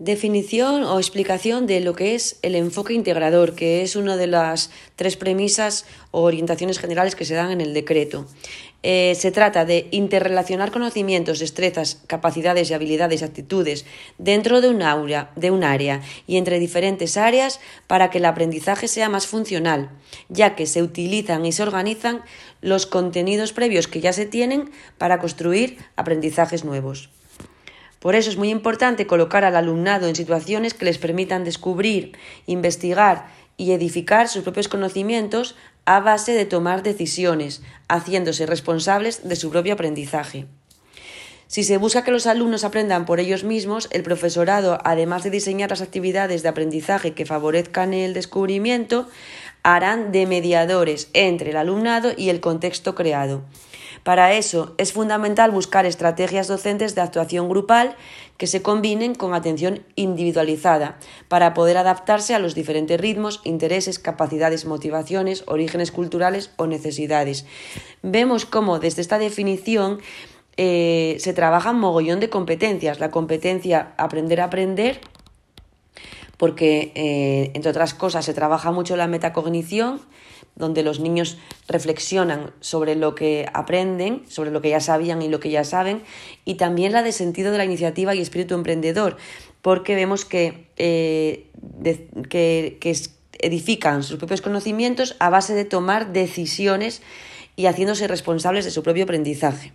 Definición o explicación de lo que es el enfoque integrador, que es una de las tres premisas o orientaciones generales que se dan en el decreto. Eh, se trata de interrelacionar conocimientos, destrezas, capacidades y habilidades, actitudes dentro de un, aula, de un área y entre diferentes áreas para que el aprendizaje sea más funcional, ya que se utilizan y se organizan los contenidos previos que ya se tienen para construir aprendizajes nuevos. Por eso es muy importante colocar al alumnado en situaciones que les permitan descubrir, investigar y edificar sus propios conocimientos a base de tomar decisiones, haciéndose responsables de su propio aprendizaje. Si se busca que los alumnos aprendan por ellos mismos, el profesorado, además de diseñar las actividades de aprendizaje que favorezcan el descubrimiento, harán de mediadores entre el alumnado y el contexto creado. Para eso es fundamental buscar estrategias docentes de actuación grupal que se combinen con atención individualizada para poder adaptarse a los diferentes ritmos, intereses, capacidades, motivaciones, orígenes culturales o necesidades. Vemos cómo desde esta definición eh, se trabaja un mogollón de competencias. La competencia aprender a aprender, porque eh, entre otras cosas se trabaja mucho la metacognición, donde los niños reflexionan sobre lo que aprenden, sobre lo que ya sabían y lo que ya saben, y también la de sentido de la iniciativa y espíritu emprendedor, porque vemos que, eh, que, que edifican sus propios conocimientos a base de tomar decisiones y haciéndose responsables de su propio aprendizaje.